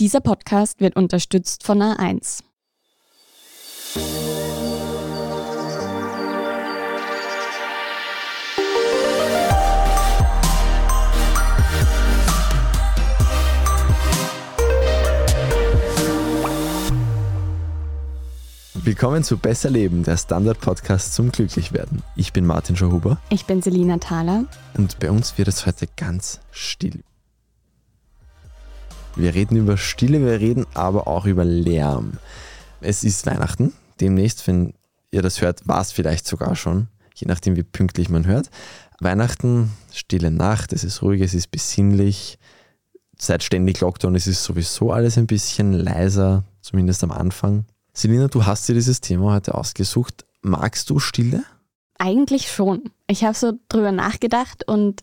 Dieser Podcast wird unterstützt von A1. Willkommen zu Besser Leben, der Standard-Podcast zum Glücklichwerden. Ich bin Martin Schauhuber. Ich bin Selina Thaler. Und bei uns wird es heute ganz still. Wir reden über Stille, wir reden aber auch über Lärm. Es ist Weihnachten. Demnächst, wenn ihr das hört, war es vielleicht sogar schon, je nachdem, wie pünktlich man hört. Weihnachten, stille Nacht, es ist ruhig, es ist besinnlich. Seit ständig Lockdown ist es sowieso alles ein bisschen leiser, zumindest am Anfang. Selina, du hast dir dieses Thema heute ausgesucht. Magst du Stille? Eigentlich schon. Ich habe so drüber nachgedacht und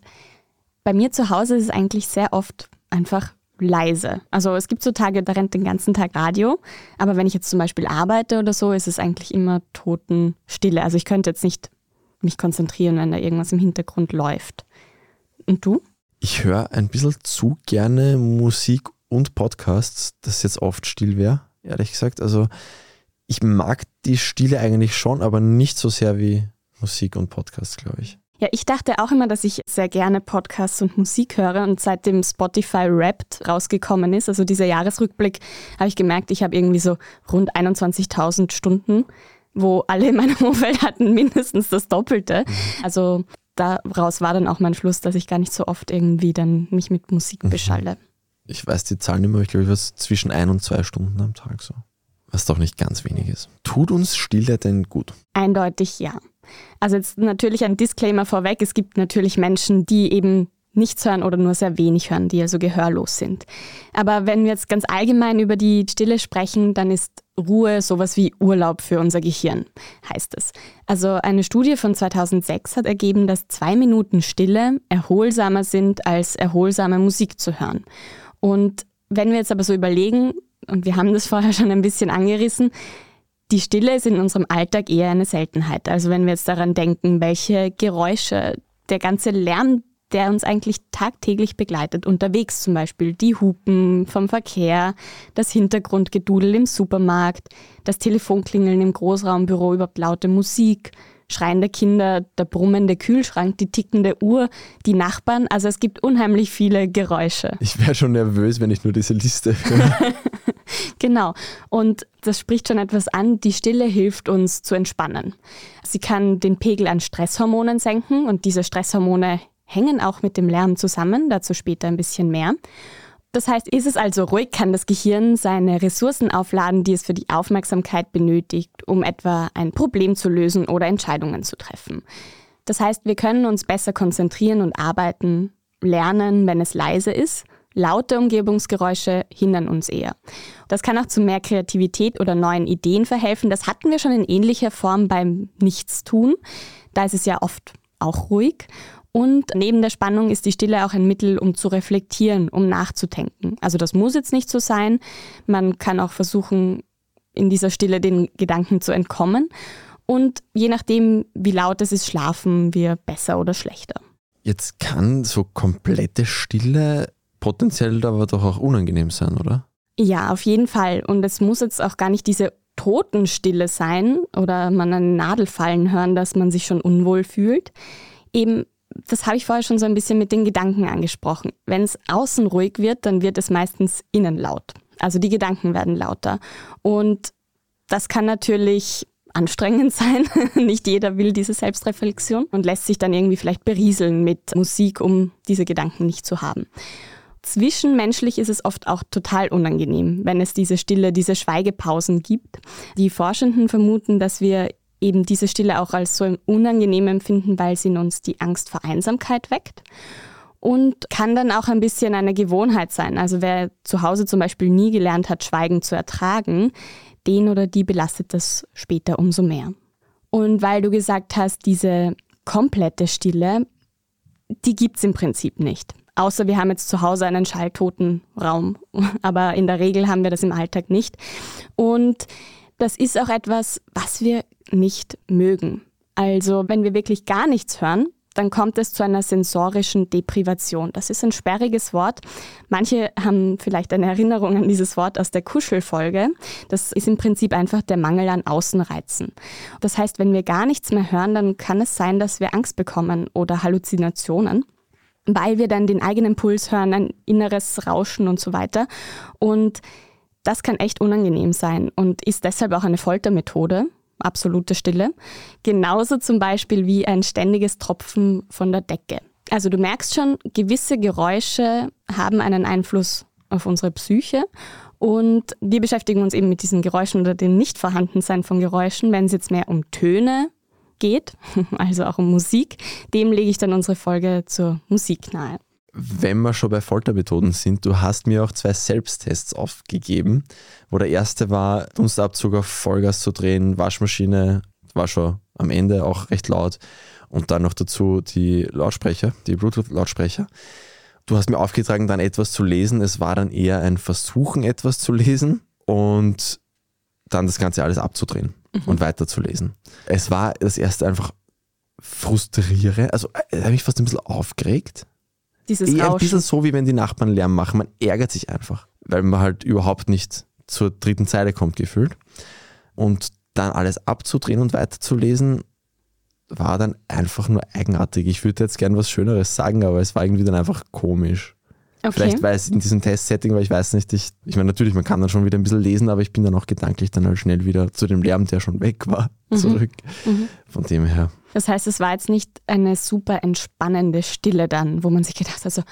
bei mir zu Hause ist es eigentlich sehr oft einfach leise. Also es gibt so Tage, da rennt den ganzen Tag Radio, aber wenn ich jetzt zum Beispiel arbeite oder so, ist es eigentlich immer Totenstille. Also ich könnte jetzt nicht mich konzentrieren, wenn da irgendwas im Hintergrund läuft. Und du? Ich höre ein bisschen zu gerne Musik und Podcasts, dass jetzt oft still wäre, ehrlich gesagt. Also ich mag die Stille eigentlich schon, aber nicht so sehr wie Musik und Podcasts, glaube ich. Ja, ich dachte auch immer, dass ich sehr gerne Podcasts und Musik höre und seitdem Spotify Wrapped rausgekommen ist, also dieser Jahresrückblick, habe ich gemerkt, ich habe irgendwie so rund 21.000 Stunden, wo alle in meinem Umfeld hatten mindestens das Doppelte. Mhm. Also daraus war dann auch mein Schluss, dass ich gar nicht so oft irgendwie dann mich mit Musik mhm. beschalle. Ich weiß die Zahlen immer, ich glaube, ich was zwischen ein und zwei Stunden am Tag so. Was doch nicht ganz wenig ist. Tut uns Stille denn gut? Eindeutig ja. Also jetzt natürlich ein Disclaimer vorweg. Es gibt natürlich Menschen, die eben nichts hören oder nur sehr wenig hören, die also gehörlos sind. Aber wenn wir jetzt ganz allgemein über die Stille sprechen, dann ist Ruhe sowas wie Urlaub für unser Gehirn, heißt es. Also eine Studie von 2006 hat ergeben, dass zwei Minuten Stille erholsamer sind, als erholsame Musik zu hören. Und wenn wir jetzt aber so überlegen, und wir haben das vorher schon ein bisschen angerissen, die Stille ist in unserem Alltag eher eine Seltenheit. Also wenn wir jetzt daran denken, welche Geräusche, der ganze Lärm, der uns eigentlich tagtäglich begleitet, unterwegs zum Beispiel, die Hupen vom Verkehr, das Hintergrundgedudel im Supermarkt, das Telefonklingeln im Großraumbüro, überhaupt laute Musik, schreiende Kinder, der brummende Kühlschrank, die tickende Uhr, die Nachbarn. Also es gibt unheimlich viele Geräusche. Ich wäre schon nervös, wenn ich nur diese Liste höre. genau. Und das spricht schon etwas an. Die Stille hilft uns zu entspannen. Sie kann den Pegel an Stresshormonen senken und diese Stresshormone hängen auch mit dem Lärm zusammen. Dazu später ein bisschen mehr. Das heißt, ist es also ruhig, kann das Gehirn seine Ressourcen aufladen, die es für die Aufmerksamkeit benötigt, um etwa ein Problem zu lösen oder Entscheidungen zu treffen. Das heißt, wir können uns besser konzentrieren und arbeiten, lernen, wenn es leise ist. Laute Umgebungsgeräusche hindern uns eher. Das kann auch zu mehr Kreativität oder neuen Ideen verhelfen. Das hatten wir schon in ähnlicher Form beim Nichtstun. Da ist es ja oft auch ruhig. Und neben der Spannung ist die Stille auch ein Mittel, um zu reflektieren, um nachzudenken. Also das muss jetzt nicht so sein. Man kann auch versuchen, in dieser Stille den Gedanken zu entkommen. Und je nachdem, wie laut es ist, schlafen wir besser oder schlechter. Jetzt kann so komplette Stille potenziell aber doch auch unangenehm sein, oder? Ja, auf jeden Fall. Und es muss jetzt auch gar nicht diese Totenstille sein oder man eine Nadel fallen hören, dass man sich schon unwohl fühlt. Eben das habe ich vorher schon so ein bisschen mit den Gedanken angesprochen. Wenn es außen ruhig wird, dann wird es meistens innen laut. Also die Gedanken werden lauter. Und das kann natürlich anstrengend sein. Nicht jeder will diese Selbstreflexion und lässt sich dann irgendwie vielleicht berieseln mit Musik, um diese Gedanken nicht zu haben. Zwischenmenschlich ist es oft auch total unangenehm, wenn es diese Stille, diese Schweigepausen gibt. Die Forschenden vermuten, dass wir eben diese Stille auch als so unangenehm empfinden, weil sie in uns die Angst vor Einsamkeit weckt und kann dann auch ein bisschen eine Gewohnheit sein. Also wer zu Hause zum Beispiel nie gelernt hat, Schweigen zu ertragen, den oder die belastet das später umso mehr. Und weil du gesagt hast, diese komplette Stille, die gibt es im Prinzip nicht. Außer wir haben jetzt zu Hause einen schalltoten Raum. Aber in der Regel haben wir das im Alltag nicht. Und das ist auch etwas, was wir nicht mögen. Also wenn wir wirklich gar nichts hören, dann kommt es zu einer sensorischen Deprivation. Das ist ein sperriges Wort. Manche haben vielleicht eine Erinnerung an dieses Wort aus der Kuschelfolge. Das ist im Prinzip einfach der Mangel an Außenreizen. Das heißt, wenn wir gar nichts mehr hören, dann kann es sein, dass wir Angst bekommen oder Halluzinationen weil wir dann den eigenen Puls hören, ein inneres Rauschen und so weiter. Und das kann echt unangenehm sein und ist deshalb auch eine Foltermethode absolute Stille. Genauso zum Beispiel wie ein ständiges Tropfen von der Decke. Also du merkst schon, gewisse Geräusche haben einen Einfluss auf unsere Psyche und wir beschäftigen uns eben mit diesen Geräuschen oder dem Nichtvorhandensein von Geräuschen, wenn es jetzt mehr um Töne geht, also auch um Musik. Dem lege ich dann unsere Folge zur Musik nahe wenn wir schon bei Foltermethoden sind, du hast mir auch zwei Selbsttests aufgegeben, wo der erste war, Dunstabzug auf Vollgas zu drehen, Waschmaschine, war schon am Ende auch recht laut und dann noch dazu die Lautsprecher, die Bluetooth-Lautsprecher. Du hast mir aufgetragen, dann etwas zu lesen. Es war dann eher ein Versuchen, etwas zu lesen und dann das Ganze alles abzudrehen mhm. und weiterzulesen. Es war das erste einfach frustrierend, also äh, habe mich fast ein bisschen aufgeregt, dieses Eher ein bisschen so, wie wenn die Nachbarn Lärm machen. Man ärgert sich einfach, weil man halt überhaupt nicht zur dritten Zeile kommt, gefühlt. Und dann alles abzudrehen und weiterzulesen, war dann einfach nur eigenartig. Ich würde jetzt gern was Schöneres sagen, aber es war irgendwie dann einfach komisch. Okay. Vielleicht weil es in diesem Test-Setting war, ich weiß nicht. Ich, ich meine, natürlich, man kann dann schon wieder ein bisschen lesen, aber ich bin dann auch gedanklich dann halt schnell wieder zu dem Lärm, der schon weg war, mhm. zurück. Mhm. Von dem her. Das heißt, es war jetzt nicht eine super entspannende Stille dann, wo man sich gedacht hat, so,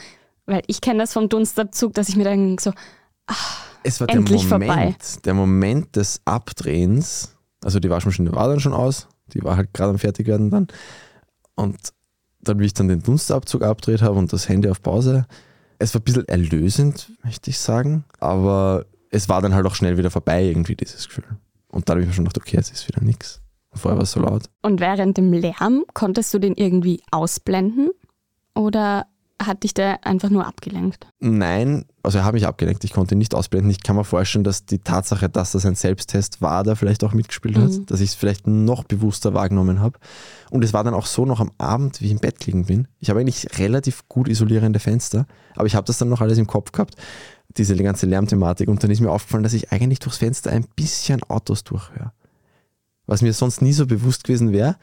weil ich kenne das vom Dunstabzug, dass ich mir dann so, ach, es war endlich der Moment, vorbei. Der Moment des Abdrehens, also die Waschmaschine war dann schon aus, die war halt gerade am Fertigwerden dann. Und dann, wie ich dann den Dunstabzug abdreht habe und das Handy auf Pause, es war ein bisschen erlösend, möchte ich sagen, aber es war dann halt auch schnell wieder vorbei, irgendwie dieses Gefühl. Und da habe ich mir schon gedacht, okay, es ist wieder nichts. Vorher war es so laut. Und während dem Lärm konntest du den irgendwie ausblenden? Oder hat dich der einfach nur abgelenkt? Nein, also er hat mich abgelenkt. Ich konnte ihn nicht ausblenden. Ich kann mir vorstellen, dass die Tatsache, dass das ein Selbsttest war, da vielleicht auch mitgespielt hat, mhm. dass ich es vielleicht noch bewusster wahrgenommen habe. Und es war dann auch so noch am Abend, wie ich im Bett gelegen bin. Ich habe eigentlich relativ gut isolierende Fenster, aber ich habe das dann noch alles im Kopf gehabt, diese ganze Lärmthematik. Und dann ist mir aufgefallen, dass ich eigentlich durchs Fenster ein bisschen Autos durchhöre. Was mir sonst nie so bewusst gewesen wäre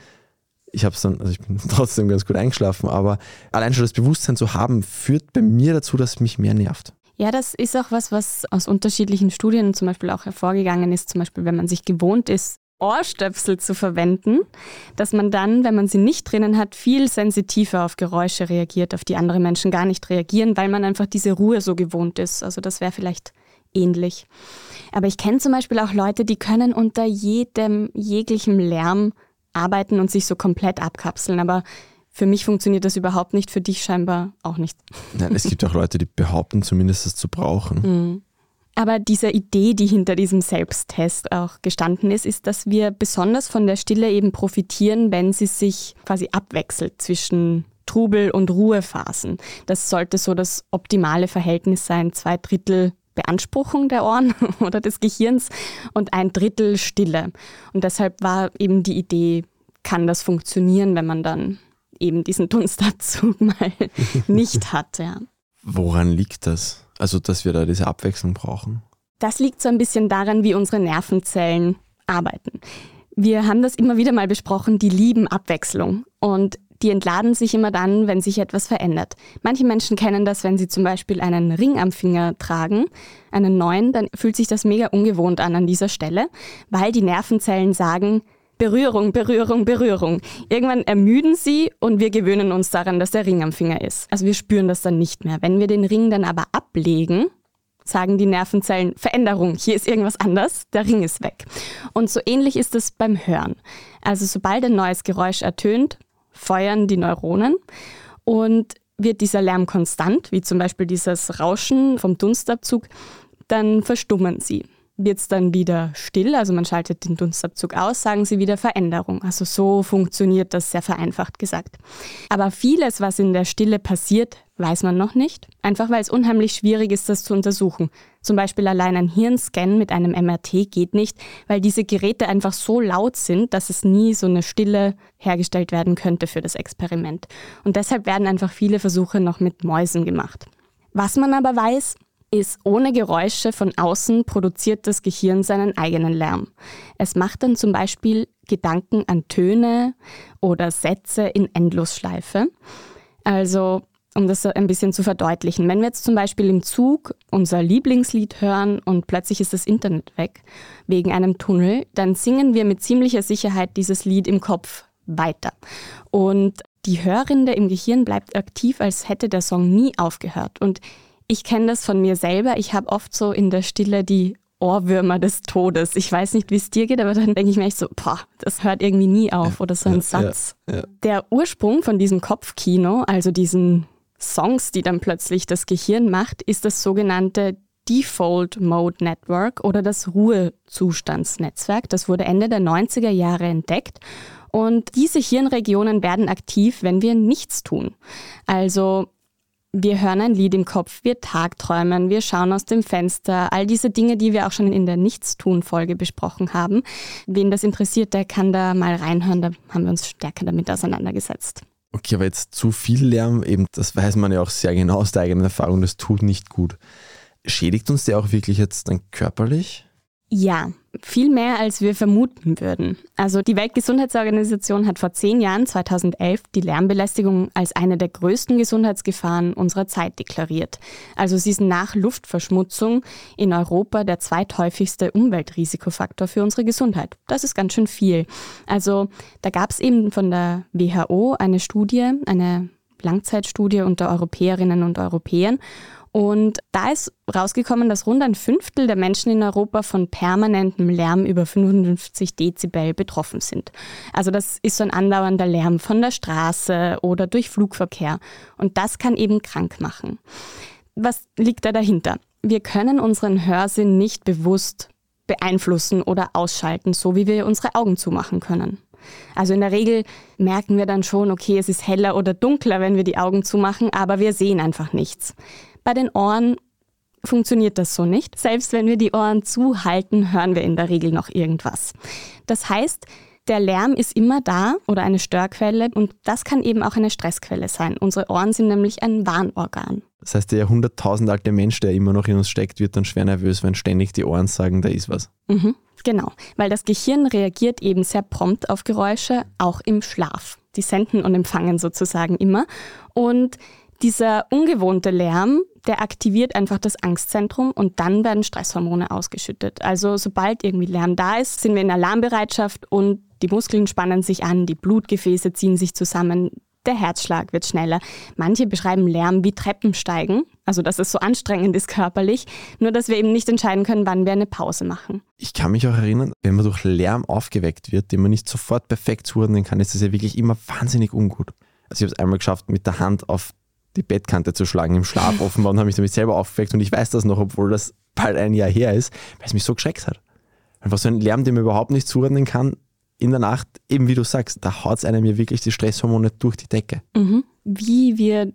ich habe dann, also ich bin trotzdem ganz gut eingeschlafen, aber allein schon das Bewusstsein zu haben, führt bei mir dazu, dass es mich mehr nervt. Ja, das ist auch was, was aus unterschiedlichen Studien zum Beispiel auch hervorgegangen ist. Zum Beispiel, wenn man sich gewohnt ist, Ohrstöpsel zu verwenden, dass man dann, wenn man sie nicht drinnen hat, viel sensitiver auf Geräusche reagiert, auf die andere Menschen gar nicht reagieren, weil man einfach diese Ruhe so gewohnt ist. Also das wäre vielleicht ähnlich. Aber ich kenne zum Beispiel auch Leute, die können unter jedem, jeglichem Lärm arbeiten und sich so komplett abkapseln. Aber für mich funktioniert das überhaupt nicht, für dich scheinbar auch nicht. Nein, es gibt auch Leute, die behaupten zumindest es zu brauchen. Mhm. Aber diese Idee, die hinter diesem Selbsttest auch gestanden ist, ist, dass wir besonders von der Stille eben profitieren, wenn sie sich quasi abwechselt zwischen Trubel- und Ruhephasen. Das sollte so das optimale Verhältnis sein, zwei Drittel Beanspruchung der Ohren oder des Gehirns und ein Drittel Stille. Und deshalb war eben die Idee, kann das funktionieren, wenn man dann eben diesen Dunstabzug mal nicht hat. Ja. Woran liegt das? Also, dass wir da diese Abwechslung brauchen? Das liegt so ein bisschen daran, wie unsere Nervenzellen arbeiten. Wir haben das immer wieder mal besprochen, die lieben Abwechslung. Und die entladen sich immer dann, wenn sich etwas verändert. Manche Menschen kennen das, wenn sie zum Beispiel einen Ring am Finger tragen, einen neuen, dann fühlt sich das mega ungewohnt an an dieser Stelle, weil die Nervenzellen sagen, Berührung, Berührung, Berührung. Irgendwann ermüden sie und wir gewöhnen uns daran, dass der Ring am Finger ist. Also wir spüren das dann nicht mehr. Wenn wir den Ring dann aber ablegen, sagen die Nervenzellen Veränderung, hier ist irgendwas anders, der Ring ist weg. Und so ähnlich ist es beim Hören. Also sobald ein neues Geräusch ertönt, feuern die Neuronen und wird dieser Lärm konstant, wie zum Beispiel dieses Rauschen vom Dunstabzug, dann verstummen sie. Wird es dann wieder still, also man schaltet den Dunstabzug aus, sagen sie wieder Veränderung. Also so funktioniert das sehr vereinfacht gesagt. Aber vieles, was in der Stille passiert, weiß man noch nicht, einfach weil es unheimlich schwierig ist, das zu untersuchen. Zum Beispiel allein ein Hirnscan mit einem MRT geht nicht, weil diese Geräte einfach so laut sind, dass es nie so eine Stille hergestellt werden könnte für das Experiment. Und deshalb werden einfach viele Versuche noch mit Mäusen gemacht. Was man aber weiß, ist, ohne Geräusche von außen produziert das Gehirn seinen eigenen Lärm. Es macht dann zum Beispiel Gedanken an Töne oder Sätze in Endlosschleife. Also, um das ein bisschen zu verdeutlichen, wenn wir jetzt zum Beispiel im Zug unser Lieblingslied hören und plötzlich ist das Internet weg wegen einem Tunnel, dann singen wir mit ziemlicher Sicherheit dieses Lied im Kopf weiter. Und die Hörrinde im Gehirn bleibt aktiv, als hätte der Song nie aufgehört. Und ich kenne das von mir selber. Ich habe oft so in der Stille die Ohrwürmer des Todes. Ich weiß nicht, wie es dir geht, aber dann denke ich mir echt so, boah, das hört irgendwie nie auf oder so ein Satz. Ja, ja. Der Ursprung von diesem Kopfkino, also diesen Songs, die dann plötzlich das Gehirn macht, ist das sogenannte Default Mode Network oder das Ruhezustandsnetzwerk. Das wurde Ende der 90er Jahre entdeckt. Und diese Hirnregionen werden aktiv, wenn wir nichts tun. Also wir hören ein Lied im Kopf, wir tagträumen, wir schauen aus dem Fenster, all diese Dinge, die wir auch schon in der Nichtstun-Folge besprochen haben. Wen das interessiert, der kann da mal reinhören, da haben wir uns stärker damit auseinandergesetzt. Okay, aber jetzt zu viel Lärm, eben, das weiß man ja auch sehr genau aus der eigenen Erfahrung, das tut nicht gut. Schädigt uns der auch wirklich jetzt dann körperlich? Ja, viel mehr, als wir vermuten würden. Also die Weltgesundheitsorganisation hat vor zehn Jahren, 2011, die Lärmbelästigung als eine der größten Gesundheitsgefahren unserer Zeit deklariert. Also sie ist nach Luftverschmutzung in Europa der zweithäufigste Umweltrisikofaktor für unsere Gesundheit. Das ist ganz schön viel. Also da gab es eben von der WHO eine Studie, eine Langzeitstudie unter Europäerinnen und Europäern. Und da ist rausgekommen, dass rund ein Fünftel der Menschen in Europa von permanentem Lärm über 55 Dezibel betroffen sind. Also das ist so ein andauernder Lärm von der Straße oder durch Flugverkehr. Und das kann eben krank machen. Was liegt da dahinter? Wir können unseren Hörsinn nicht bewusst beeinflussen oder ausschalten, so wie wir unsere Augen zumachen können. Also in der Regel merken wir dann schon, okay, es ist heller oder dunkler, wenn wir die Augen zumachen, aber wir sehen einfach nichts. Bei den Ohren funktioniert das so nicht. Selbst wenn wir die Ohren zuhalten, hören wir in der Regel noch irgendwas. Das heißt, der Lärm ist immer da oder eine Störquelle und das kann eben auch eine Stressquelle sein. Unsere Ohren sind nämlich ein Warnorgan. Das heißt, der jahrhunderttausend Mensch, der immer noch in uns steckt, wird dann schwer nervös, wenn ständig die Ohren sagen, da ist was. Mhm, genau, weil das Gehirn reagiert eben sehr prompt auf Geräusche, auch im Schlaf. Die senden und empfangen sozusagen immer. Und dieser ungewohnte Lärm, der aktiviert einfach das Angstzentrum und dann werden Stresshormone ausgeschüttet. Also sobald irgendwie Lärm da ist, sind wir in Alarmbereitschaft und die Muskeln spannen sich an, die Blutgefäße ziehen sich zusammen, der Herzschlag wird schneller. Manche beschreiben Lärm wie Treppensteigen, also dass es so anstrengend ist körperlich, nur dass wir eben nicht entscheiden können, wann wir eine Pause machen. Ich kann mich auch erinnern, wenn man durch Lärm aufgeweckt wird, den man nicht sofort perfekt zuordnen kann, ist das ja wirklich immer wahnsinnig ungut. Also ich habe es einmal geschafft, mit der Hand auf die Bettkante zu schlagen im Schlaf offenbar und habe mich damit selber aufgeweckt und ich weiß das noch, obwohl das bald ein Jahr her ist, weil es mich so geschreckt hat. Einfach so ein Lärm, den man überhaupt nicht zuordnen kann, in der Nacht, eben wie du sagst, da haut es einem ja wirklich die Stresshormone durch die Decke. Mhm. Wie wir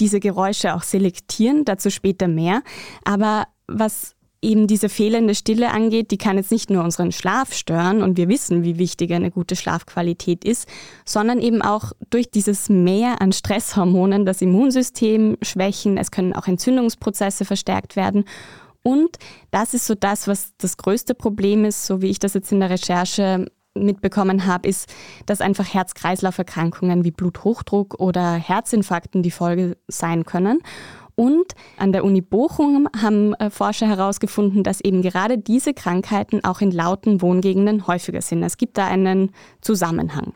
diese Geräusche auch selektieren, dazu später mehr. Aber was eben diese fehlende Stille angeht, die kann jetzt nicht nur unseren Schlaf stören und wir wissen, wie wichtig eine gute Schlafqualität ist, sondern eben auch durch dieses Mehr an Stresshormonen das Immunsystem schwächen. Es können auch Entzündungsprozesse verstärkt werden. Und das ist so das, was das größte Problem ist, so wie ich das jetzt in der Recherche mitbekommen habe, ist, dass einfach Herz-Kreislauf-Erkrankungen wie Bluthochdruck oder Herzinfarkten die Folge sein können. Und an der Uni Bochum haben äh, Forscher herausgefunden, dass eben gerade diese Krankheiten auch in lauten Wohngegenden häufiger sind. Es gibt da einen Zusammenhang.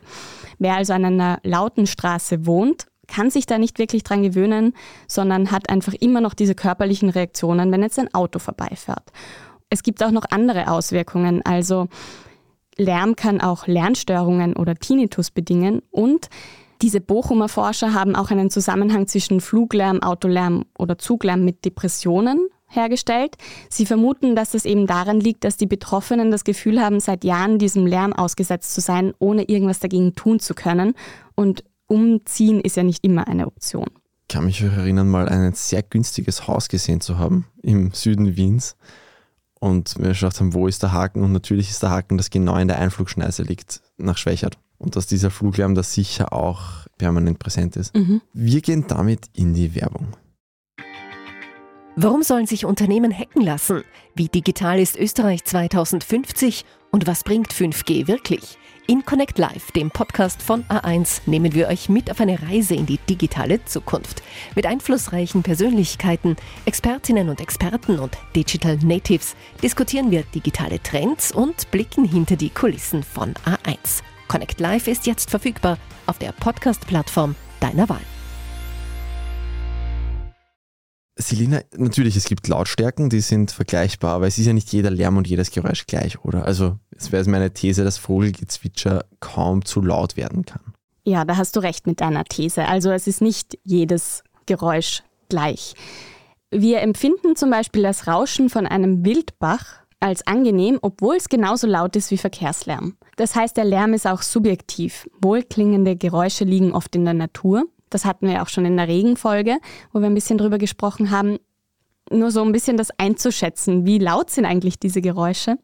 Wer also an einer lauten Straße wohnt, kann sich da nicht wirklich dran gewöhnen, sondern hat einfach immer noch diese körperlichen Reaktionen, wenn jetzt ein Auto vorbeifährt. Es gibt auch noch andere Auswirkungen, also Lärm kann auch Lernstörungen oder Tinnitus bedingen und diese Bochumer Forscher haben auch einen Zusammenhang zwischen Fluglärm, Autolärm oder Zuglärm mit Depressionen hergestellt. Sie vermuten, dass es eben daran liegt, dass die Betroffenen das Gefühl haben, seit Jahren diesem Lärm ausgesetzt zu sein, ohne irgendwas dagegen tun zu können. Und umziehen ist ja nicht immer eine Option. Ich kann mich erinnern, mal ein sehr günstiges Haus gesehen zu haben im Süden Wiens. Und wir geschaut haben, wo ist der Haken? Und natürlich ist der Haken, das genau in der Einflugschneise liegt, nach Schwächert. Und dass dieser Fluglärm da sicher auch permanent präsent ist. Mhm. Wir gehen damit in die Werbung. Warum sollen sich Unternehmen hacken lassen? Wie digital ist Österreich 2050 und was bringt 5G wirklich? In Connect Live, dem Podcast von A1, nehmen wir euch mit auf eine Reise in die digitale Zukunft. Mit einflussreichen Persönlichkeiten, Expertinnen und Experten und Digital Natives diskutieren wir digitale Trends und blicken hinter die Kulissen von A1. Connect Live ist jetzt verfügbar auf der Podcast-Plattform deiner Wahl. Selina, natürlich, es gibt Lautstärken, die sind vergleichbar, aber es ist ja nicht jeder Lärm und jedes Geräusch gleich, oder? Also es wäre meine These, dass Vogelgezwitscher kaum zu laut werden kann. Ja, da hast du recht mit deiner These. Also es ist nicht jedes Geräusch gleich. Wir empfinden zum Beispiel das Rauschen von einem Wildbach als angenehm, obwohl es genauso laut ist wie Verkehrslärm. Das heißt, der Lärm ist auch subjektiv. Wohlklingende Geräusche liegen oft in der Natur. Das hatten wir auch schon in der Regenfolge, wo wir ein bisschen drüber gesprochen haben. Nur so ein bisschen das einzuschätzen, wie laut sind eigentlich diese Geräusche.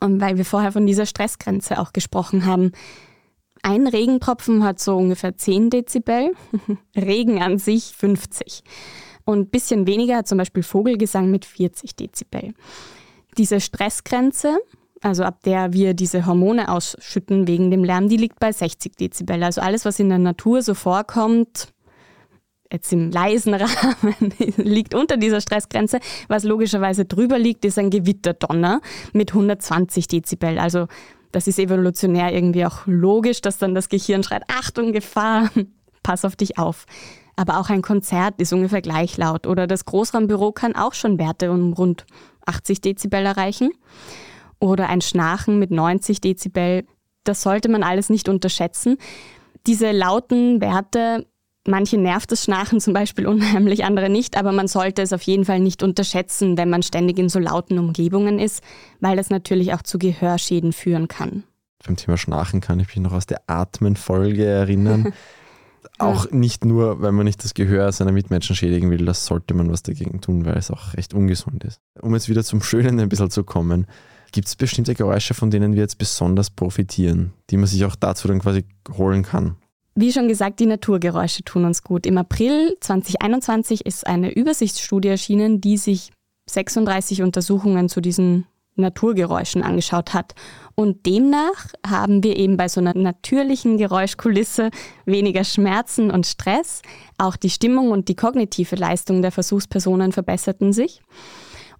Und weil wir vorher von dieser Stressgrenze auch gesprochen haben. Ein Regentropfen hat so ungefähr 10 Dezibel, Regen an sich 50. Und ein bisschen weniger hat zum Beispiel Vogelgesang mit 40 Dezibel. Diese Stressgrenze, also ab der wir diese Hormone ausschütten wegen dem Lärm, die liegt bei 60 Dezibel. Also alles, was in der Natur so vorkommt, jetzt im leisen Rahmen, liegt unter dieser Stressgrenze. Was logischerweise drüber liegt, ist ein Gewitterdonner mit 120 Dezibel. Also das ist evolutionär irgendwie auch logisch, dass dann das Gehirn schreit, Achtung, Gefahr, pass auf dich auf. Aber auch ein Konzert ist ungefähr gleich laut oder das Großraumbüro kann auch schon Werte um rund 80 Dezibel erreichen oder ein Schnarchen mit 90 Dezibel. Das sollte man alles nicht unterschätzen. Diese lauten Werte, manche nervt das Schnarchen zum Beispiel unheimlich, andere nicht, aber man sollte es auf jeden Fall nicht unterschätzen, wenn man ständig in so lauten Umgebungen ist, weil das natürlich auch zu Gehörschäden führen kann. Beim Thema Schnarchen kann ich mich noch aus der Atmen-Folge erinnern. auch nicht nur, weil man nicht das Gehör seiner Mitmenschen schädigen will, das sollte man was dagegen tun, weil es auch recht ungesund ist. Um jetzt wieder zum Schönen ein bisschen zu kommen, Gibt es bestimmte Geräusche, von denen wir jetzt besonders profitieren, die man sich auch dazu dann quasi holen kann? Wie schon gesagt, die Naturgeräusche tun uns gut. Im April 2021 ist eine Übersichtsstudie erschienen, die sich 36 Untersuchungen zu diesen Naturgeräuschen angeschaut hat. Und demnach haben wir eben bei so einer natürlichen Geräuschkulisse weniger Schmerzen und Stress. Auch die Stimmung und die kognitive Leistung der Versuchspersonen verbesserten sich.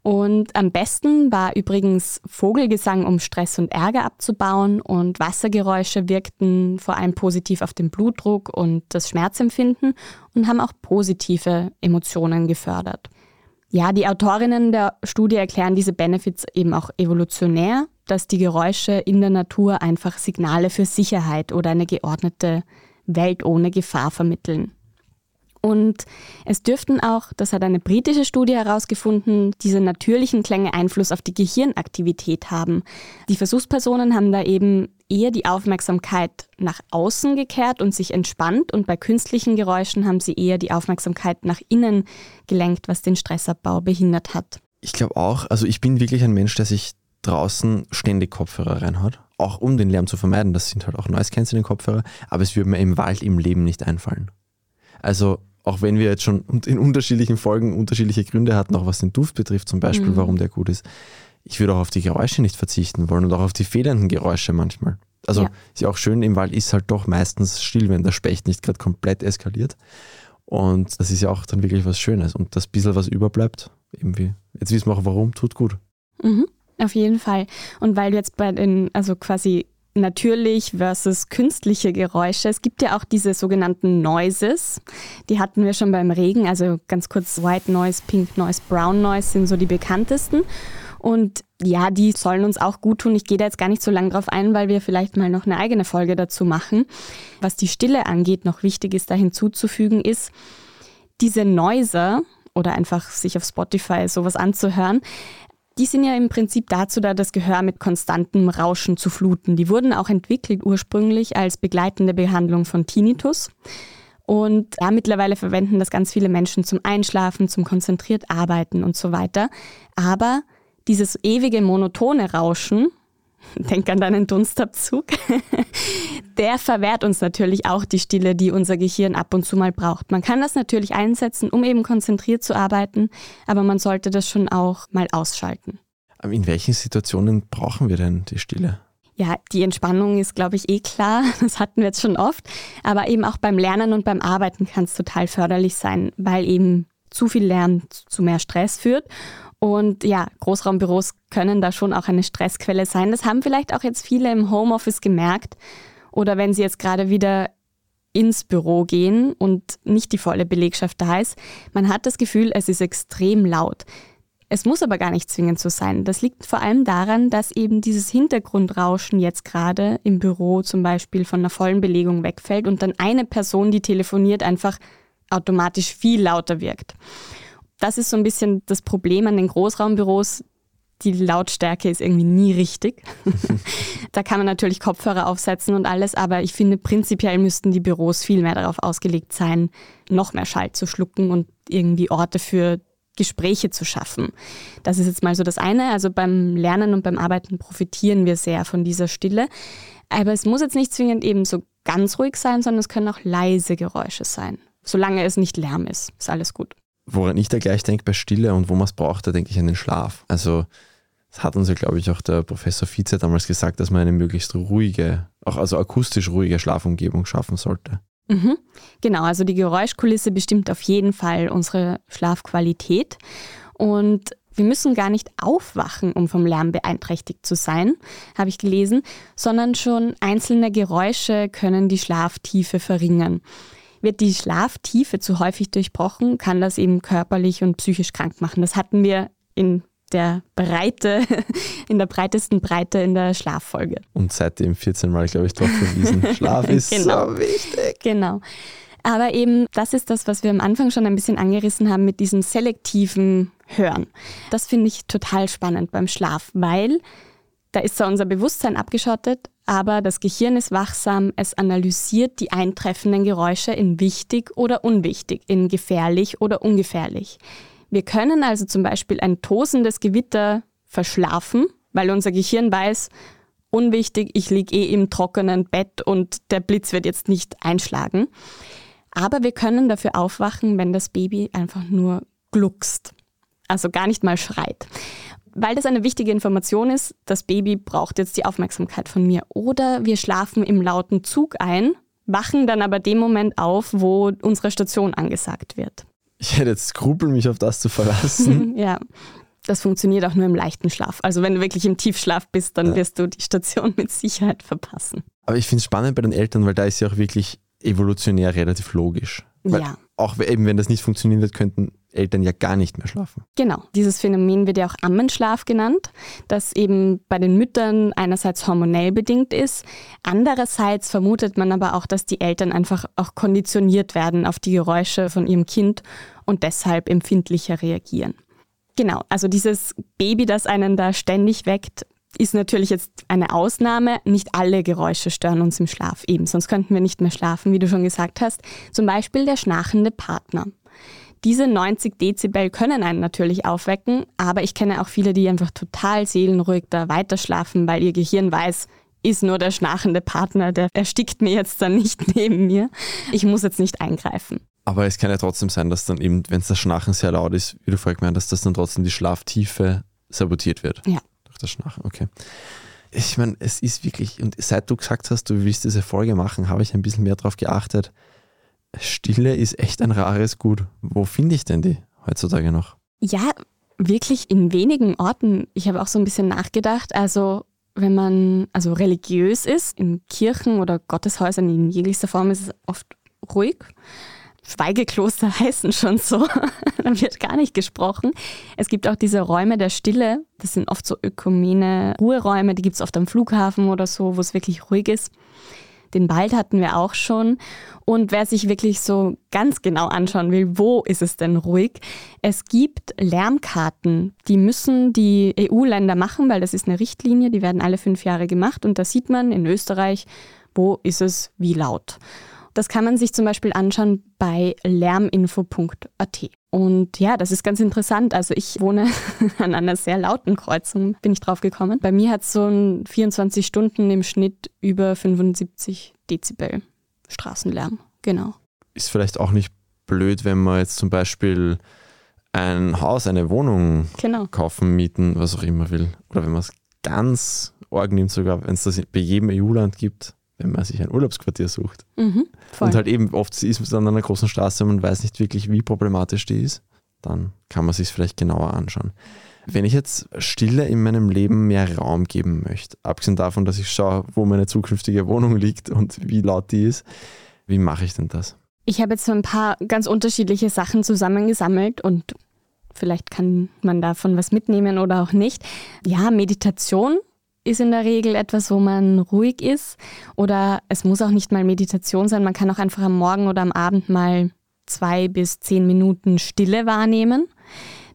Und am besten war übrigens Vogelgesang, um Stress und Ärger abzubauen. Und Wassergeräusche wirkten vor allem positiv auf den Blutdruck und das Schmerzempfinden und haben auch positive Emotionen gefördert. Ja, die Autorinnen der Studie erklären diese Benefits eben auch evolutionär, dass die Geräusche in der Natur einfach Signale für Sicherheit oder eine geordnete Welt ohne Gefahr vermitteln. Und es dürften auch, das hat eine britische Studie herausgefunden, diese natürlichen Klänge Einfluss auf die Gehirnaktivität haben. Die Versuchspersonen haben da eben eher die Aufmerksamkeit nach außen gekehrt und sich entspannt und bei künstlichen Geräuschen haben sie eher die Aufmerksamkeit nach innen gelenkt, was den Stressabbau behindert hat. Ich glaube auch, also ich bin wirklich ein Mensch, der sich draußen ständig Kopfhörer reinhat, auch um den Lärm zu vermeiden. Das sind halt auch Noise Cancelling Kopfhörer, aber es würde mir im Wald im Leben nicht einfallen. Also auch wenn wir jetzt schon in unterschiedlichen Folgen unterschiedliche Gründe hatten, auch was den Duft betrifft zum Beispiel, mhm. warum der gut ist. Ich würde auch auf die Geräusche nicht verzichten wollen und auch auf die fehlenden Geräusche manchmal. Also ja. ist ja auch schön, im Wald ist halt doch meistens still, wenn der Specht nicht gerade komplett eskaliert. Und das ist ja auch dann wirklich was Schönes. Und das bisschen, was überbleibt, irgendwie, jetzt wissen wir auch warum, tut gut. Mhm, auf jeden Fall. Und weil du jetzt bei den, also quasi natürlich versus künstliche Geräusche. Es gibt ja auch diese sogenannten Noises. Die hatten wir schon beim Regen. Also ganz kurz White Noise, Pink Noise, Brown Noise sind so die bekanntesten. Und ja, die sollen uns auch gut tun. Ich gehe da jetzt gar nicht so lange drauf ein, weil wir vielleicht mal noch eine eigene Folge dazu machen. Was die Stille angeht, noch wichtig ist da hinzuzufügen, ist, diese Noiser oder einfach sich auf Spotify sowas anzuhören. Die sind ja im Prinzip dazu da, das Gehör mit konstantem Rauschen zu fluten. Die wurden auch entwickelt ursprünglich als begleitende Behandlung von Tinnitus. Und ja, mittlerweile verwenden das ganz viele Menschen zum Einschlafen, zum konzentriert Arbeiten und so weiter. Aber dieses ewige monotone Rauschen, denk an deinen Dunstabzug, der verwehrt uns natürlich auch die Stille, die unser Gehirn ab und zu mal braucht. Man kann das natürlich einsetzen, um eben konzentriert zu arbeiten, aber man sollte das schon auch mal ausschalten. In welchen Situationen brauchen wir denn die Stille? Ja, die Entspannung ist, glaube ich, eh klar. Das hatten wir jetzt schon oft. Aber eben auch beim Lernen und beim Arbeiten kann es total förderlich sein, weil eben zu viel Lernen zu mehr Stress führt. Und ja, Großraumbüros können da schon auch eine Stressquelle sein. Das haben vielleicht auch jetzt viele im Homeoffice gemerkt. Oder wenn sie jetzt gerade wieder ins Büro gehen und nicht die volle Belegschaft da ist. Man hat das Gefühl, es ist extrem laut. Es muss aber gar nicht zwingend so sein. Das liegt vor allem daran, dass eben dieses Hintergrundrauschen jetzt gerade im Büro zum Beispiel von einer vollen Belegung wegfällt und dann eine Person, die telefoniert, einfach automatisch viel lauter wirkt. Das ist so ein bisschen das Problem an den Großraumbüros. Die Lautstärke ist irgendwie nie richtig. da kann man natürlich Kopfhörer aufsetzen und alles, aber ich finde, prinzipiell müssten die Büros viel mehr darauf ausgelegt sein, noch mehr Schall zu schlucken und irgendwie Orte für Gespräche zu schaffen. Das ist jetzt mal so das eine. Also beim Lernen und beim Arbeiten profitieren wir sehr von dieser Stille. Aber es muss jetzt nicht zwingend eben so ganz ruhig sein, sondern es können auch leise Geräusche sein. Solange es nicht Lärm ist, ist alles gut. Woran ich da gleich denke bei Stille und wo man es braucht, da denke ich an den Schlaf. Also das hat uns ja, glaube ich, auch der Professor Vize damals gesagt, dass man eine möglichst ruhige, auch also akustisch ruhige Schlafumgebung schaffen sollte. Mhm. Genau, also die Geräuschkulisse bestimmt auf jeden Fall unsere Schlafqualität. Und wir müssen gar nicht aufwachen, um vom Lärm beeinträchtigt zu sein, habe ich gelesen, sondern schon einzelne Geräusche können die Schlaftiefe verringern. Wird die Schlaftiefe zu häufig durchbrochen, kann das eben körperlich und psychisch krank machen. Das hatten wir in der Breite, in der breitesten Breite in der Schlaffolge. Und seitdem 14 Mal, glaube ich, darauf verwiesen. Schlaf ist genau. so wichtig. Genau. Aber eben, das ist das, was wir am Anfang schon ein bisschen angerissen haben mit diesem selektiven Hören. Das finde ich total spannend beim Schlaf, weil da ist zwar unser Bewusstsein abgeschottet, aber das Gehirn ist wachsam, es analysiert die eintreffenden Geräusche in wichtig oder unwichtig, in gefährlich oder ungefährlich. Wir können also zum Beispiel ein tosendes Gewitter verschlafen, weil unser Gehirn weiß, unwichtig, ich liege eh im trockenen Bett und der Blitz wird jetzt nicht einschlagen. Aber wir können dafür aufwachen, wenn das Baby einfach nur gluckst, also gar nicht mal schreit. Weil das eine wichtige Information ist, das Baby braucht jetzt die Aufmerksamkeit von mir. Oder wir schlafen im lauten Zug ein, wachen dann aber dem Moment auf, wo unsere Station angesagt wird. Ich hätte jetzt Skrupel, mich auf das zu verlassen. ja, das funktioniert auch nur im leichten Schlaf. Also wenn du wirklich im Tiefschlaf bist, dann ja. wirst du die Station mit Sicherheit verpassen. Aber ich finde es spannend bei den Eltern, weil da ist ja auch wirklich evolutionär relativ logisch. Weil ja. Auch eben, wenn das nicht funktionieren wird, könnten Eltern ja gar nicht mehr schlafen. Genau, dieses Phänomen wird ja auch Ammenschlaf genannt, das eben bei den Müttern einerseits hormonell bedingt ist, andererseits vermutet man aber auch, dass die Eltern einfach auch konditioniert werden auf die Geräusche von ihrem Kind und deshalb empfindlicher reagieren. Genau, also dieses Baby, das einen da ständig weckt, ist natürlich jetzt eine Ausnahme. Nicht alle Geräusche stören uns im Schlaf eben, sonst könnten wir nicht mehr schlafen, wie du schon gesagt hast. Zum Beispiel der schnarchende Partner. Diese 90 Dezibel können einen natürlich aufwecken, aber ich kenne auch viele, die einfach total seelenruhig da weiterschlafen, weil ihr Gehirn weiß, ist nur der schnarchende Partner, der erstickt mir jetzt dann nicht neben mir. Ich muss jetzt nicht eingreifen. Aber es kann ja trotzdem sein, dass dann eben, wenn das Schnarchen sehr laut ist, wie du vorhin gemeint hast, dass dann trotzdem die Schlaftiefe sabotiert wird. Ja. Das Schnarchen, okay. Ich meine, es ist wirklich, und seit du gesagt hast, du willst diese Folge machen, habe ich ein bisschen mehr darauf geachtet, Stille ist echt ein rares Gut. Wo finde ich denn die heutzutage noch? Ja, wirklich in wenigen Orten. Ich habe auch so ein bisschen nachgedacht. Also wenn man also religiös ist, in Kirchen oder Gotteshäusern in jeglicher Form ist es oft ruhig. Schweigekloster heißen schon so. da wird gar nicht gesprochen. Es gibt auch diese Räume der Stille. Das sind oft so ökumene Ruheräume. Die gibt es oft am Flughafen oder so, wo es wirklich ruhig ist. Den Wald hatten wir auch schon. Und wer sich wirklich so ganz genau anschauen will, wo ist es denn ruhig? Es gibt Lärmkarten, die müssen die EU-Länder machen, weil das ist eine Richtlinie, die werden alle fünf Jahre gemacht. Und da sieht man in Österreich, wo ist es wie laut. Das kann man sich zum Beispiel anschauen bei lärminfo.at. Und ja, das ist ganz interessant. Also ich wohne an einer sehr lauten Kreuzung, bin ich drauf gekommen. Bei mir hat es so ein 24 Stunden im Schnitt über 75 Dezibel Straßenlärm. Genau. Ist vielleicht auch nicht blöd, wenn man jetzt zum Beispiel ein Haus, eine Wohnung genau. kaufen, mieten, was auch immer will. Oder wenn man es ganz arg nimmt, sogar wenn es das bei jedem EU-Land gibt, wenn man sich ein Urlaubsquartier sucht. Mhm, und halt eben oft ist es an einer großen Straße und man weiß nicht wirklich, wie problematisch die ist, dann kann man sich vielleicht genauer anschauen. Wenn ich jetzt Stille in meinem Leben mehr Raum geben möchte, abgesehen davon, dass ich schaue, wo meine zukünftige Wohnung liegt und wie laut die ist, wie mache ich denn das? Ich habe jetzt so ein paar ganz unterschiedliche Sachen zusammengesammelt und vielleicht kann man davon was mitnehmen oder auch nicht. Ja, Meditation ist in der Regel etwas, wo man ruhig ist. Oder es muss auch nicht mal Meditation sein. Man kann auch einfach am Morgen oder am Abend mal zwei bis zehn Minuten Stille wahrnehmen.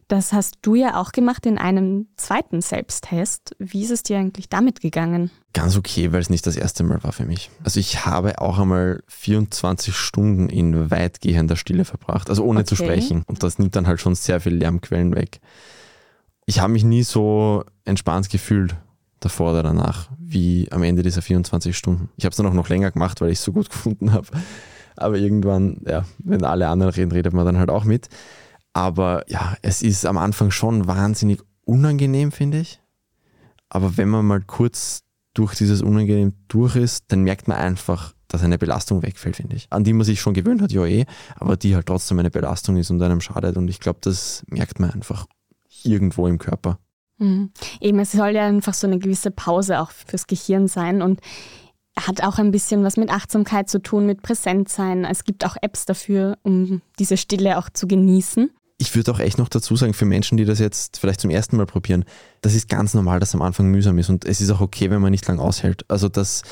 Das hast du ja auch gemacht in einem zweiten Selbsttest. Wie ist es dir eigentlich damit gegangen? Ganz okay, weil es nicht das erste Mal war für mich. Also ich habe auch einmal 24 Stunden in weitgehender Stille verbracht, also ohne okay. zu sprechen. Und das nimmt dann halt schon sehr viel Lärmquellen weg. Ich habe mich nie so entspannt gefühlt davor oder danach, wie am Ende dieser 24 Stunden. Ich habe es dann auch noch länger gemacht, weil ich es so gut gefunden habe. Aber irgendwann, ja, wenn alle anderen reden, redet man dann halt auch mit. Aber ja, es ist am Anfang schon wahnsinnig unangenehm, finde ich. Aber wenn man mal kurz durch dieses Unangenehm durch ist, dann merkt man einfach, dass eine Belastung wegfällt, finde ich. An die man sich schon gewöhnt hat, ja eh, aber die halt trotzdem eine Belastung ist und einem schadet. Und ich glaube, das merkt man einfach irgendwo im Körper. Mhm. Eben, es soll ja einfach so eine gewisse Pause auch fürs Gehirn sein und hat auch ein bisschen was mit Achtsamkeit zu tun, mit Präsentsein. Es gibt auch Apps dafür, um diese Stille auch zu genießen. Ich würde auch echt noch dazu sagen, für Menschen, die das jetzt vielleicht zum ersten Mal probieren, das ist ganz normal, dass am Anfang mühsam ist und es ist auch okay, wenn man nicht lang aushält. Also das,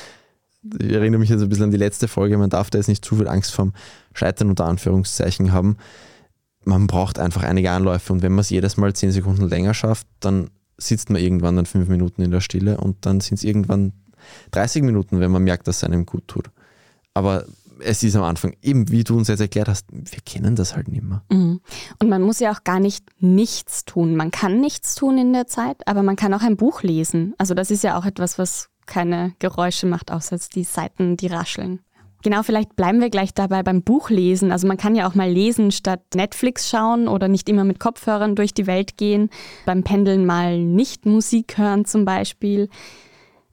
ich erinnere mich jetzt ein bisschen an die letzte Folge, man darf da jetzt nicht zu viel Angst vorm Scheitern unter Anführungszeichen haben man braucht einfach einige Anläufe und wenn man es jedes Mal zehn Sekunden länger schafft, dann sitzt man irgendwann dann fünf Minuten in der Stille und dann sind es irgendwann 30 Minuten, wenn man merkt, dass es einem gut tut. Aber es ist am Anfang, eben wie du uns jetzt erklärt hast, wir kennen das halt nicht mehr. Mhm. Und man muss ja auch gar nicht nichts tun. Man kann nichts tun in der Zeit, aber man kann auch ein Buch lesen. Also das ist ja auch etwas, was keine Geräusche macht, außer die Seiten, die rascheln. Genau, vielleicht bleiben wir gleich dabei beim Buchlesen. Also man kann ja auch mal lesen statt Netflix schauen oder nicht immer mit Kopfhörern durch die Welt gehen. Beim Pendeln mal nicht Musik hören zum Beispiel.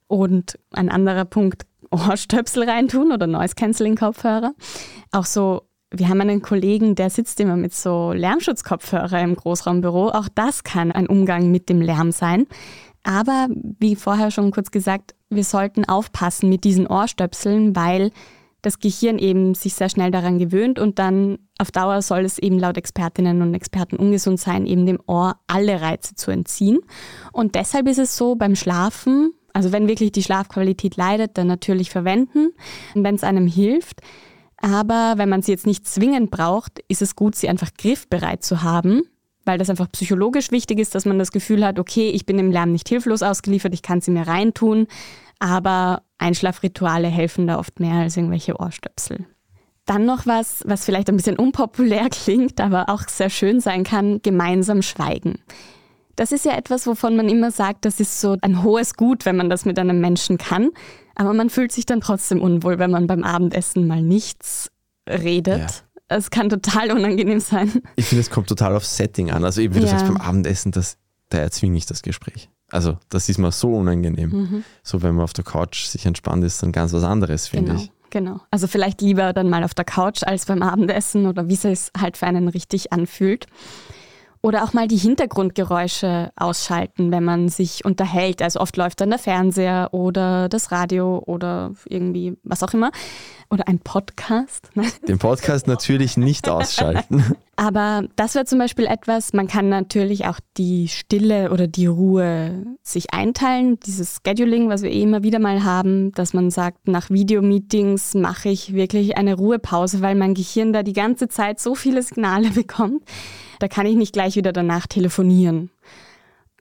Und ein anderer Punkt, Ohrstöpsel reintun oder Noise-Canceling-Kopfhörer. Auch so, wir haben einen Kollegen, der sitzt immer mit so Lärmschutzkopfhörer im Großraumbüro. Auch das kann ein Umgang mit dem Lärm sein. Aber wie vorher schon kurz gesagt, wir sollten aufpassen mit diesen Ohrstöpseln, weil das Gehirn eben sich sehr schnell daran gewöhnt und dann auf Dauer soll es eben laut Expertinnen und Experten ungesund sein, eben dem Ohr alle Reize zu entziehen. Und deshalb ist es so beim Schlafen, also wenn wirklich die Schlafqualität leidet, dann natürlich verwenden, wenn es einem hilft. Aber wenn man sie jetzt nicht zwingend braucht, ist es gut, sie einfach griffbereit zu haben, weil das einfach psychologisch wichtig ist, dass man das Gefühl hat, okay, ich bin im Lärm nicht hilflos ausgeliefert, ich kann sie mir reintun, aber Einschlafrituale helfen da oft mehr als irgendwelche Ohrstöpsel. Dann noch was, was vielleicht ein bisschen unpopulär klingt, aber auch sehr schön sein kann, gemeinsam schweigen. Das ist ja etwas, wovon man immer sagt, das ist so ein hohes Gut, wenn man das mit einem Menschen kann. Aber man fühlt sich dann trotzdem unwohl, wenn man beim Abendessen mal nichts redet. Ja. Es kann total unangenehm sein. Ich finde, es kommt total aufs Setting an. Also eben, wie ja. du sagst, beim Abendessen, das, da erzwinge ich das Gespräch. Also das ist mir so unangenehm. Mhm. So wenn man auf der Couch sich entspannt ist, dann ganz was anderes, finde genau, ich. Genau. Also vielleicht lieber dann mal auf der Couch als beim Abendessen oder wie es halt für einen richtig anfühlt. Oder auch mal die Hintergrundgeräusche ausschalten, wenn man sich unterhält. Also oft läuft dann der Fernseher oder das Radio oder irgendwie was auch immer. Oder ein Podcast. Den Podcast natürlich nicht ausschalten. Aber das wäre zum Beispiel etwas, man kann natürlich auch die Stille oder die Ruhe sich einteilen. Dieses Scheduling, was wir eh immer wieder mal haben, dass man sagt, nach Videomeetings mache ich wirklich eine Ruhepause, weil mein Gehirn da die ganze Zeit so viele Signale bekommt da kann ich nicht gleich wieder danach telefonieren.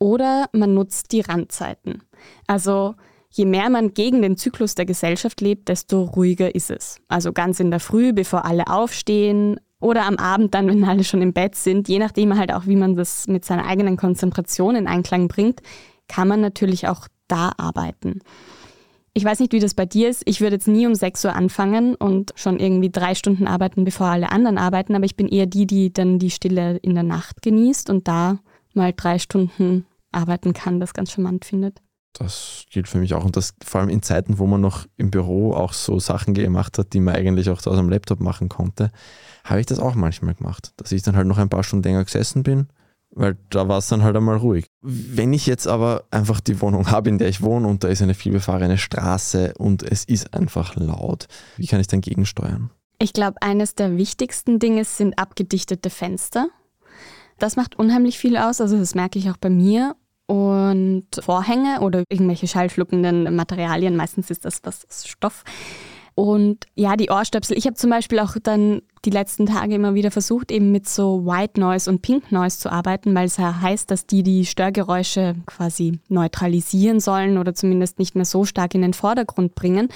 Oder man nutzt die Randzeiten. Also je mehr man gegen den Zyklus der Gesellschaft lebt, desto ruhiger ist es. Also ganz in der Früh, bevor alle aufstehen oder am Abend dann, wenn alle schon im Bett sind, je nachdem halt auch, wie man das mit seiner eigenen Konzentration in Einklang bringt, kann man natürlich auch da arbeiten. Ich weiß nicht, wie das bei dir ist. Ich würde jetzt nie um 6 Uhr anfangen und schon irgendwie drei Stunden arbeiten, bevor alle anderen arbeiten, aber ich bin eher die, die dann die Stille in der Nacht genießt und da mal drei Stunden arbeiten kann, das ganz charmant findet. Das gilt für mich auch und das vor allem in Zeiten, wo man noch im Büro auch so Sachen gemacht hat, die man eigentlich auch aus dem Laptop machen konnte, habe ich das auch manchmal gemacht, dass ich dann halt noch ein paar Stunden länger gesessen bin weil da war es dann halt einmal ruhig. Wenn ich jetzt aber einfach die Wohnung habe, in der ich wohne und da ist eine vielbefahrene Straße und es ist einfach laut, wie kann ich dann gegensteuern? Ich glaube, eines der wichtigsten Dinge sind abgedichtete Fenster. Das macht unheimlich viel aus, also das merke ich auch bei mir. Und Vorhänge oder irgendwelche schallschluckenden Materialien, meistens ist das was Stoff, und ja, die Ohrstöpsel. Ich habe zum Beispiel auch dann die letzten Tage immer wieder versucht, eben mit so White Noise und Pink Noise zu arbeiten, weil es ja heißt, dass die die Störgeräusche quasi neutralisieren sollen oder zumindest nicht mehr so stark in den Vordergrund bringen.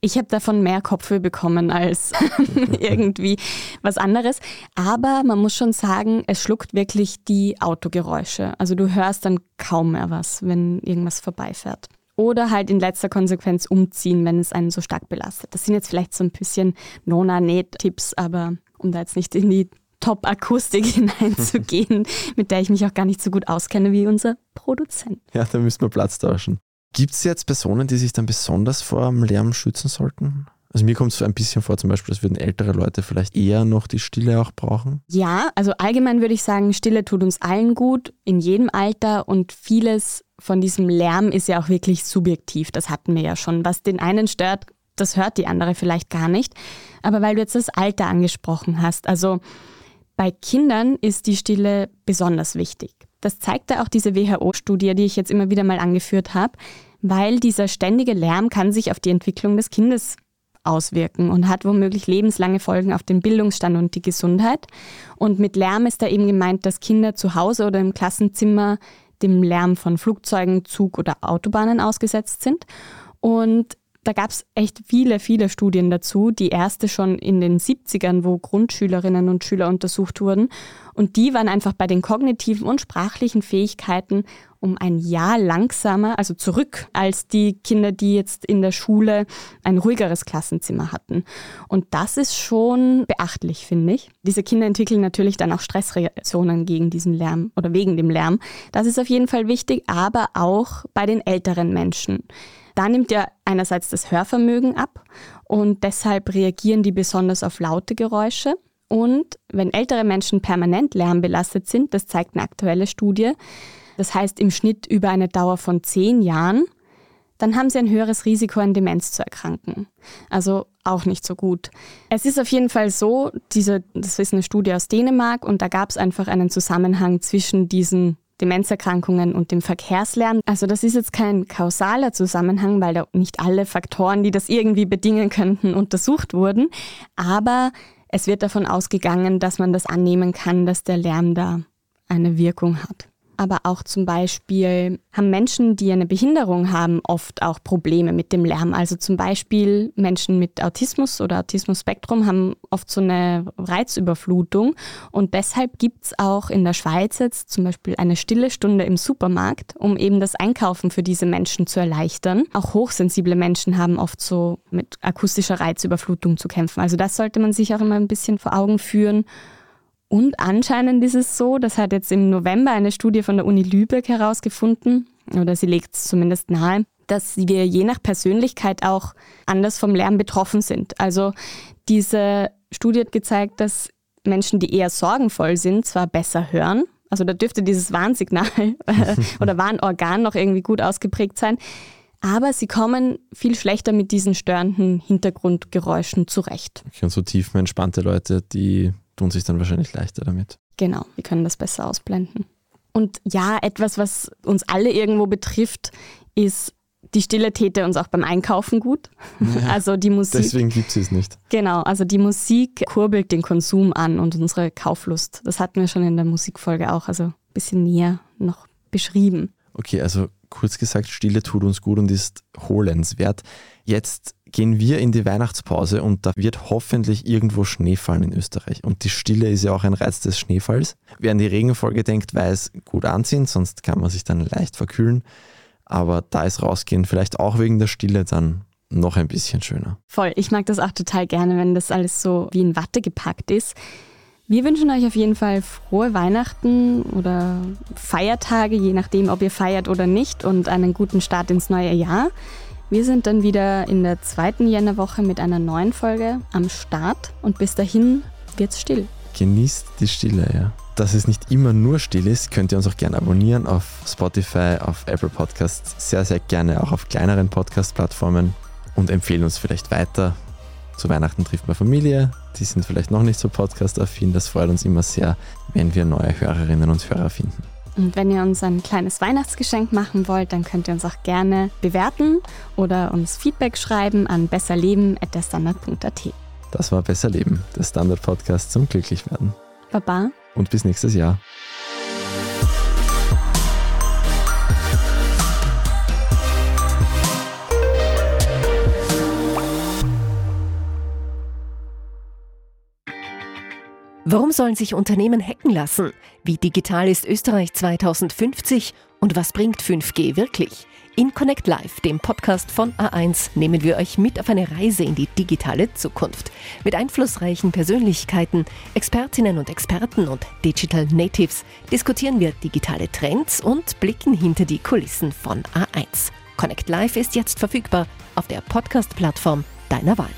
Ich habe davon mehr Kopfhörer bekommen als irgendwie was anderes. Aber man muss schon sagen, es schluckt wirklich die Autogeräusche. Also du hörst dann kaum mehr was, wenn irgendwas vorbeifährt oder halt in letzter Konsequenz umziehen, wenn es einen so stark belastet. Das sind jetzt vielleicht so ein bisschen Nona-Net-Tipps, aber um da jetzt nicht in die Top-Akustik hineinzugehen, mit der ich mich auch gar nicht so gut auskenne wie unser Produzent. Ja, da müssen wir Platz tauschen. Gibt es jetzt Personen, die sich dann besonders vor dem Lärm schützen sollten? Also mir kommt es ein bisschen vor, zum Beispiel, als würden ältere Leute vielleicht eher noch die Stille auch brauchen. Ja, also allgemein würde ich sagen, Stille tut uns allen gut, in jedem Alter und vieles von diesem Lärm ist ja auch wirklich subjektiv. Das hatten wir ja schon. Was den einen stört, das hört die andere vielleicht gar nicht. Aber weil du jetzt das Alter angesprochen hast, also bei Kindern ist die Stille besonders wichtig. Das zeigte auch diese WHO-Studie, die ich jetzt immer wieder mal angeführt habe, weil dieser ständige Lärm kann sich auf die Entwicklung des Kindes auswirken und hat womöglich lebenslange Folgen auf den Bildungsstand und die Gesundheit. Und mit Lärm ist da eben gemeint, dass Kinder zu Hause oder im Klassenzimmer dem Lärm von Flugzeugen, Zug oder Autobahnen ausgesetzt sind. Und da gab es echt viele, viele Studien dazu. Die erste schon in den 70ern, wo Grundschülerinnen und Schüler untersucht wurden. Und die waren einfach bei den kognitiven und sprachlichen Fähigkeiten um ein Jahr langsamer, also zurück, als die Kinder, die jetzt in der Schule ein ruhigeres Klassenzimmer hatten. Und das ist schon beachtlich, finde ich. Diese Kinder entwickeln natürlich dann auch Stressreaktionen gegen diesen Lärm oder wegen dem Lärm. Das ist auf jeden Fall wichtig, aber auch bei den älteren Menschen. Da nimmt ja einerseits das Hörvermögen ab und deshalb reagieren die besonders auf laute Geräusche. Und wenn ältere Menschen permanent lärmbelastet sind, das zeigt eine aktuelle Studie, das heißt im Schnitt über eine Dauer von zehn Jahren, dann haben sie ein höheres Risiko, an Demenz zu erkranken. Also auch nicht so gut. Es ist auf jeden Fall so, diese, das ist eine Studie aus Dänemark und da gab es einfach einen Zusammenhang zwischen diesen Demenzerkrankungen und dem Verkehrslärm. Also das ist jetzt kein kausaler Zusammenhang, weil da nicht alle Faktoren, die das irgendwie bedingen könnten, untersucht wurden. Aber es wird davon ausgegangen, dass man das annehmen kann, dass der Lärm da eine Wirkung hat aber auch zum Beispiel haben Menschen, die eine Behinderung haben, oft auch Probleme mit dem Lärm. Also zum Beispiel Menschen mit Autismus oder Autismus-Spektrum haben oft so eine Reizüberflutung und deshalb gibt es auch in der Schweiz jetzt zum Beispiel eine stille Stunde im Supermarkt, um eben das Einkaufen für diese Menschen zu erleichtern. Auch hochsensible Menschen haben oft so mit akustischer Reizüberflutung zu kämpfen. Also das sollte man sich auch immer ein bisschen vor Augen führen. Und anscheinend ist es so, das hat jetzt im November eine Studie von der Uni Lübeck herausgefunden, oder sie legt es zumindest nahe, dass wir je nach Persönlichkeit auch anders vom Lärm betroffen sind. Also diese Studie hat gezeigt, dass Menschen, die eher sorgenvoll sind, zwar besser hören, also da dürfte dieses Warnsignal oder Warnorgan noch irgendwie gut ausgeprägt sein, aber sie kommen viel schlechter mit diesen störenden Hintergrundgeräuschen zurecht. Okay, und so tiefenentspannte Leute, die tun sich dann wahrscheinlich leichter damit. Genau, wir können das besser ausblenden. Und ja, etwas, was uns alle irgendwo betrifft, ist, die Stille täte uns auch beim Einkaufen gut. Ja, also die Musik. Deswegen gibt sie es nicht. Genau, also die Musik kurbelt den Konsum an und unsere Kauflust. Das hatten wir schon in der Musikfolge auch, also ein bisschen näher noch beschrieben. Okay, also kurz gesagt, Stille tut uns gut und ist holenswert. Jetzt gehen wir in die Weihnachtspause und da wird hoffentlich irgendwo Schnee fallen in Österreich. Und die Stille ist ja auch ein Reiz des Schneefalls. Wer an die Regenfolge denkt, weiß, gut anziehen, sonst kann man sich dann leicht verkühlen. Aber da ist rausgehen vielleicht auch wegen der Stille dann noch ein bisschen schöner. Voll, ich mag das auch total gerne, wenn das alles so wie in Watte gepackt ist. Wir wünschen euch auf jeden Fall frohe Weihnachten oder Feiertage, je nachdem, ob ihr feiert oder nicht, und einen guten Start ins neue Jahr. Wir sind dann wieder in der zweiten Jännerwoche mit einer neuen Folge am Start und bis dahin wird's still. Genießt die Stille, ja. Dass es nicht immer nur still ist, könnt ihr uns auch gerne abonnieren auf Spotify, auf Apple Podcasts, sehr, sehr gerne auch auf kleineren Podcast-Plattformen und empfehlen uns vielleicht weiter. Zu Weihnachten trifft man Familie, die sind vielleicht noch nicht so podcast-affin. Das freut uns immer sehr, wenn wir neue Hörerinnen und Hörer finden. Und wenn ihr uns ein kleines Weihnachtsgeschenk machen wollt, dann könnt ihr uns auch gerne bewerten oder uns Feedback schreiben an besserleben.derstandard.at. Das war Besser Leben, der Standard-Podcast zum Glücklichwerden. Baba. Und bis nächstes Jahr. Warum sollen sich Unternehmen hacken lassen? Wie digital ist Österreich 2050 und was bringt 5G wirklich? In Connect Live, dem Podcast von A1, nehmen wir euch mit auf eine Reise in die digitale Zukunft. Mit einflussreichen Persönlichkeiten, Expertinnen und Experten und Digital Natives diskutieren wir digitale Trends und blicken hinter die Kulissen von A1. Connect Live ist jetzt verfügbar auf der Podcast-Plattform deiner Wahl.